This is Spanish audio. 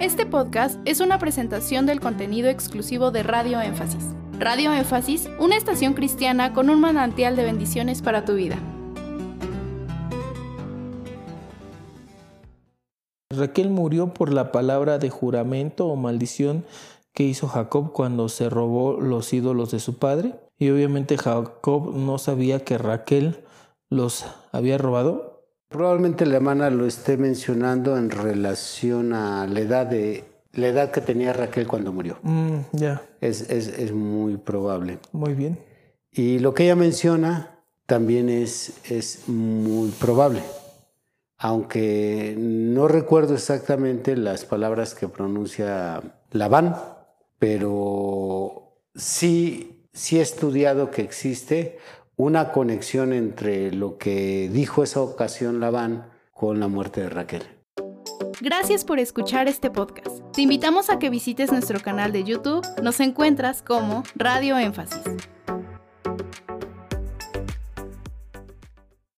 Este podcast es una presentación del contenido exclusivo de Radio Énfasis. Radio Énfasis, una estación cristiana con un manantial de bendiciones para tu vida. Raquel murió por la palabra de juramento o maldición que hizo Jacob cuando se robó los ídolos de su padre. Y obviamente Jacob no sabía que Raquel los había robado Probablemente la hermana lo esté mencionando en relación a la edad de la edad que tenía Raquel cuando murió. Mm, ya. Es, es, es, muy probable. Muy bien. Y lo que ella menciona también es, es muy probable. Aunque no recuerdo exactamente las palabras que pronuncia Labán, pero sí, sí he estudiado que existe una conexión entre lo que dijo esa ocasión Labán con la muerte de Raquel. Gracias por escuchar este podcast. Te invitamos a que visites nuestro canal de YouTube. Nos encuentras como Radio Énfasis.